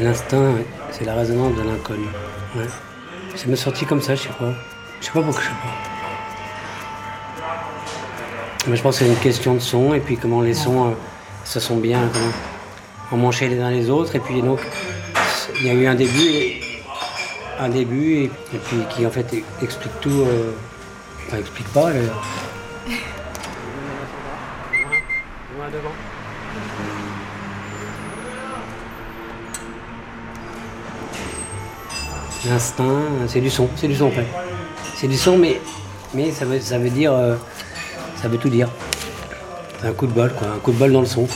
L'instinct, c'est la résonance de l'inconnu. Ouais. Ça m'est sorti comme ça, je sais pas. Je sais pas pourquoi, je sais pas. Mais je pense que c'est une question de son et puis comment les sons euh, se sont bien emmanchés les uns les autres. Et puis donc, il y a eu un début, un début et, puis qui en fait explique tout. euh, enfin, explique pas. le- L'instinct, c'est du son, c'est du son en fait. C'est du son, mais, ça, veut, dire. euh, ça veut tout dire. C'est un coup de bol, quoi. Un coup de bol dans le son.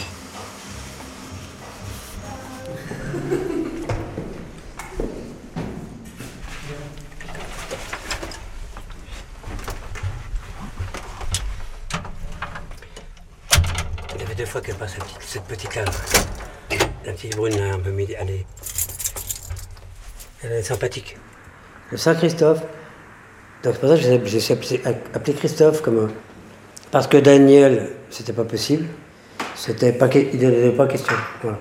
Il y avait deux fois qu'elle passe cette petite, cette petite là. La petite brune, un peu midi. Elle est, sympathique. Le Saint-Christophe. Donc c'est pour ça que j'ai appelé, Christophe comme. Parce que Daniel, c'était pas possible. C'était pas, il n'était pas question. Voilà.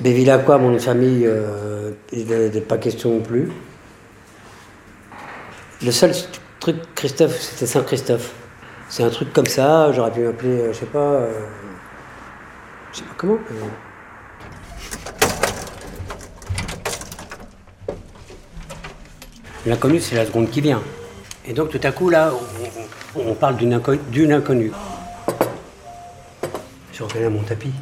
Bévilacqua, mon nom de famille, euh, il n'était pas question non plus. Le seul truc Christophe, c'était Saint-Christophe. C'est un truc comme ça, j'aurais pu m'appeler, euh, je sais pas. euh, je sais pas comment. euh, L'inconnu, c'est la seconde qui vient. Et donc, tout à coup, là, on, parle d'une inco- d'une inconnue. Je reconnais mon tapis.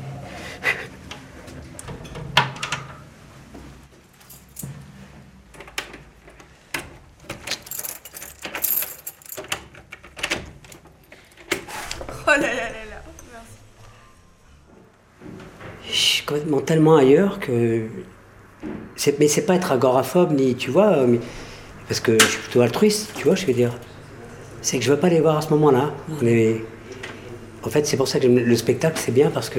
Oh là là là là. Merci. Je suis complètement tellement ailleurs que. Mais c'est pas être agoraphobe, ni. Tu vois, mais- parce que je suis plutôt altruiste, tu vois, je veux dire. C'est que je veux pas les voir à ce moment-là. Est- En fait, c'est pour ça que le spectacle, c'est bien parce que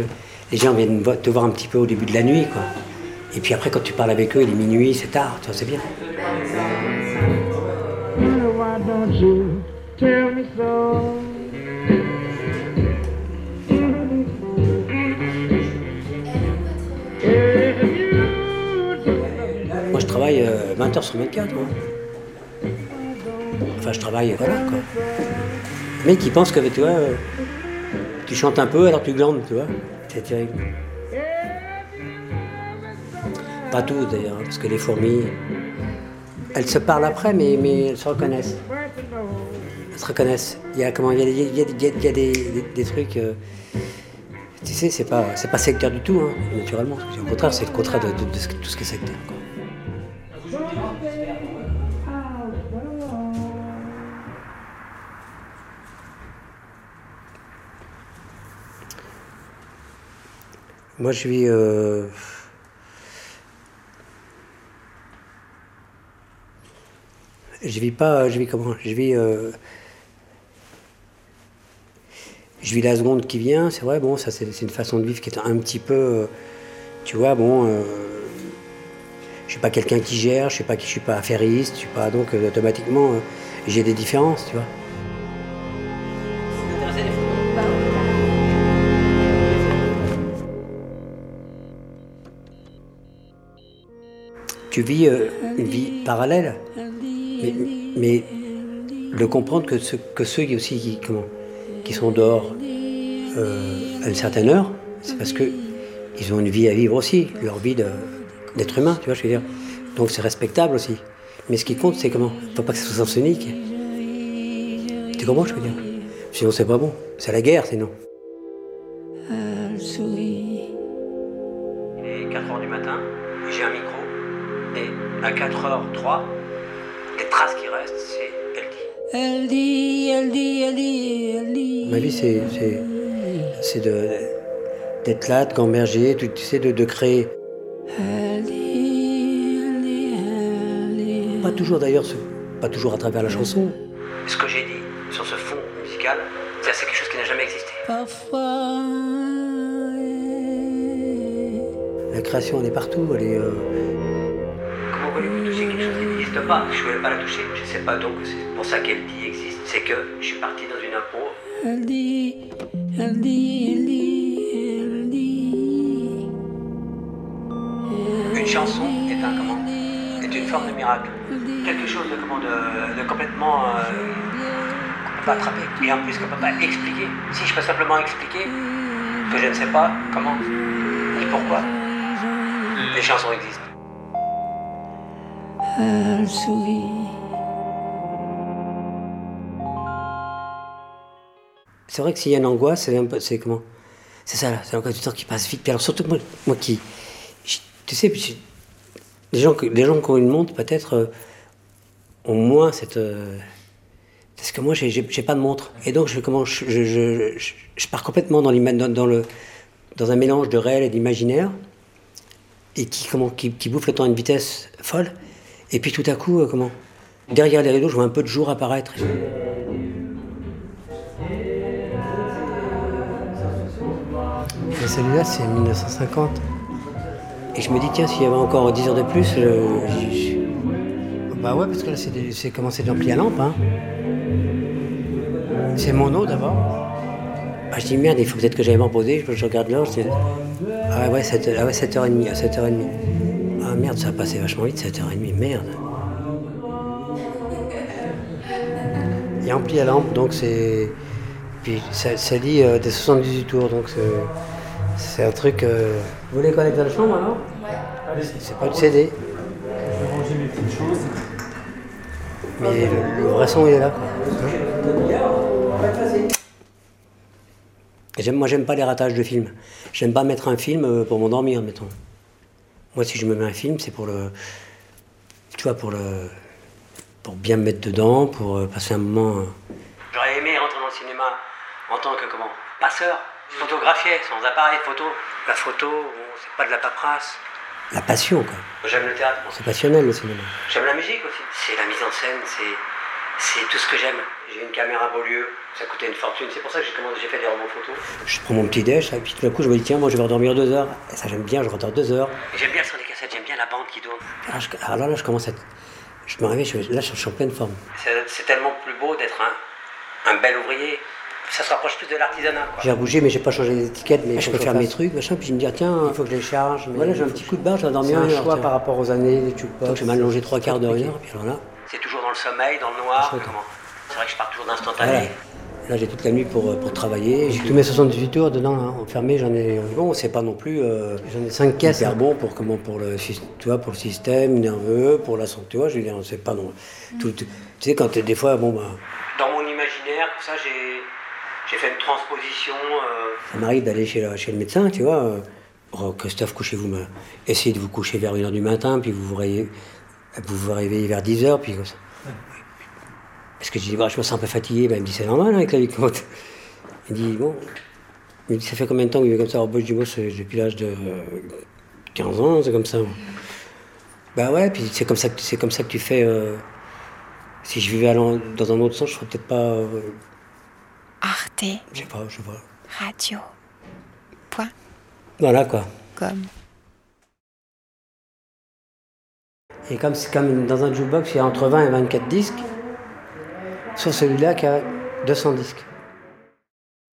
les gens viennent te voir un petit peu au début de la nuit, quoi. Et puis après, quand tu parles avec eux, il est minuit, c'est tard, tu vois, c'est bien. Moi, je travaille euh, 20 heures sur 24, moi. Enfin, je travaille, voilà, quoi. Mais qui pense que, tu vois, euh, tu chantes un peu alors tu glandes, tu vois. C'est terrible. Pas tout, d'ailleurs, hein, parce que les fourmis, elles se parlent après, mais, elles se reconnaissent. Elles se reconnaissent. Il y a, comment, il y a, des- trucs... tu sais, c'est pas, c'est pas sectaire du tout, hein, naturellement. Au contraire, c'est le contraire de, tout ce qui est sectaire. quoi. Moi, je vis. euh, Je vis pas. Je vis comment? Je vis. euh, Je vis la seconde qui vient, c'est vrai, bon, ça c'est une façon de vivre qui est un petit peu. euh, Tu vois, bon. euh, Je suis pas quelqu'un qui gère, je suis pas, je suis pas affairiste, je suis pas. Donc, euh, automatiquement, j'ai des différences, tu vois. Tu vis euh, une vie parallèle, mais, mais le comprendre que, ce- que ceux qui aussi qui, comment, qui sont dehors euh, à une certaine heure, c'est parce que ils ont une vie à vivre aussi, leur vie d'être humain, tu vois, je veux dire. Donc c'est respectable aussi. Mais ce qui compte, c'est comment Il ne faut pas que ce soit sens unique. Tu comprends, je veux dire? Sinon, c'est pas bon. C'est la guerre, sinon. Il est 4h du matin, j'ai un micro, et à 4h03, les traces qui restent, c'est elle dit. Elle dit, elle dit, elle dit, elle dit. Ma vie, c'est, c'est, c'est de, d'être là, de gamberger, tu, tu sais, de, de créer. Elle dit, elle dit, elle dit. Pas toujours d'ailleurs, ce- pas toujours à travers la chanson. Ce que j'ai dit sur ce fond musical, ça, c'est quelque chose qui n'a jamais existé. Parfois. La création, elle est partout, elle est. euh, pas Je ne voulais pas la toucher, je sais pas, donc c'est pour ça qu'elle dit existe. C'est que je suis parti dans une impro. Elle dit, elle dit, elle dit, elle dit. une chanson est un comment est une forme de miracle. Quelque chose de comment de, de complètement euh, qu'on peut pas attraper et en plus qu'on peut pas expliquer. Si je peux simplement expliquer que je ne sais pas comment ni pourquoi, les chansons existent. Sourit. C'est vrai que s'il y a une angoisse, c'est un peu, c'est comment C'est ça, c'est l'angoisse du temps qui passe vite. Alors surtout moi, moi qui, je- tu sais, j'ai- les gens, les gens qui ont une montre peut-être euh, ont moins cette, euh, parce que moi j'ai, j'ai, j'ai pas de montre et donc je comment, je, je, je, je- je pars complètement dans, dans, dans un mélange de réel et d'imaginaire et qui comment, qui bouffe le temps à une vitesse folle. Et puis tout à coup, euh, comment? Derrière les rideaux, je vois un peu de jour apparaître. Et celui-là, c'est 1950. Et je me dis, tiens, s'il y avait encore 10 heures de plus, je- bah ouais, parce que là, c'est commencé d'ampli à lampe. Hein. C'est mon eau d'abord. Ah, je dis, merde, il faut peut-être que j'aille m'en poser. Je, je regarde l'heure, je dis, ah ouais, 7, ah ouais, 7h30, à 7h30. Ah merde, ça a passé vachement vite, 7h30, merde. Il y a ampli à lampe, donc c'est. Puis ça, ça dit euh, des 78 tours, donc c'est. C'est un truc. euh, Vous voulez connecter la chambre alors? Ouais. C'est pas du CD. Je vais ranger mes petites choses. Mais le, le vrai son il est là. Quoi. Moi j'aime pas les ratages de films. J'aime pas mettre un film euh, pour m'endormir, mettons. Moi si je me mets un film, c'est pour le. Tu vois, pour le. Pour bien me mettre dedans, pour euh, passer un moment. J'aurais aimé rentrer dans le cinéma en tant que comment Passeur. Je photographiais sans appareil photo. La photo, c'est pas de la paperasse. La passion, quoi. J'aime le théâtre, c'est passionnel le cinéma. J'aime la musique aussi. C'est la mise en scène, c'est, c'est tout ce que j'aime. J'ai une caméra Beaulieu, ça coûtait une fortune. C'est pour ça que j'ai commencé, j'ai fait des romans photos. Je prends mon petit déj, et puis tout d'un coup je me dis tiens, moi je vais redormir deux heures. Et ça j'aime bien, je redors deux heures. J'aime bien le son des cassettes, j'aime bien la bande qui tourne. Alors, je- alors là, là, je commence à être- Je me réveille, je, là je suis en pleine forme. C'est, tellement plus beau d'être un, un bel ouvrier. Ça se rapproche plus de l'artisanat. J'ai bougé, mais j'ai pas changé les étiquettes. Mais je peux faire mes trucs, machin. Puis je me dis, tiens, il faut que je les charge. Voilà, j'ai un petit coup de barre, je vais dormir un choix tiens. par rapport aux années, les je vais m'allonger trois quarts d'heure, une heure. Puis alors là, c'est toujours dans le sommeil, dans le noir. Comment C'est vrai que je pars toujours d'instantané. Là, j'ai toute la nuit pour, euh, pour travailler. J'ai tous mes 78 tours dedans, là, enfermés. J'en ai. Bon, c'est pas non plus. euh, j'en ai 5 caisses. Hyper bon pour comment Pour le, tu vois, pour le système nerveux, pour la santé. Tu vois, je veux dire, c'est pas non. Tout, tout- tu sais, quand t'es des fois, bon, bah. Dans mon imaginaire, ça, j'ai. J'ai fait une transposition. Ça m'arrive d'aller chez, le- chez le médecin, tu vois. euh, Oh, Christophe, couchez-vous. mais Essayez de vous coucher vers 1h du matin, puis vous vous réveillez, vous vous réveillez vers 10h, puis comme ça. Parce que je dis, bah, je me sens un peu fatigué. Ben, il me dit, c'est normal hein, avec la vie compte. Il dit, bon. Il me dit, ça fait combien de temps que vous vivez comme ça? Alors, moi, je dis, moi, c'est depuis l'âge de euh, 15 ans, c'est comme ça. Bah ouais, puis c'est comme ça que, c'est comme ça que tu fais. euh, si je vivais dans un autre sens, je ferais peut-être pas. euh, Arte je sais pas, je sais pas. Radio. Point Voilà quoi. com. Et comme comme dans un jukebox, il y a entre 20 et 24 disques. Sur celui-là, il y a 200 disques.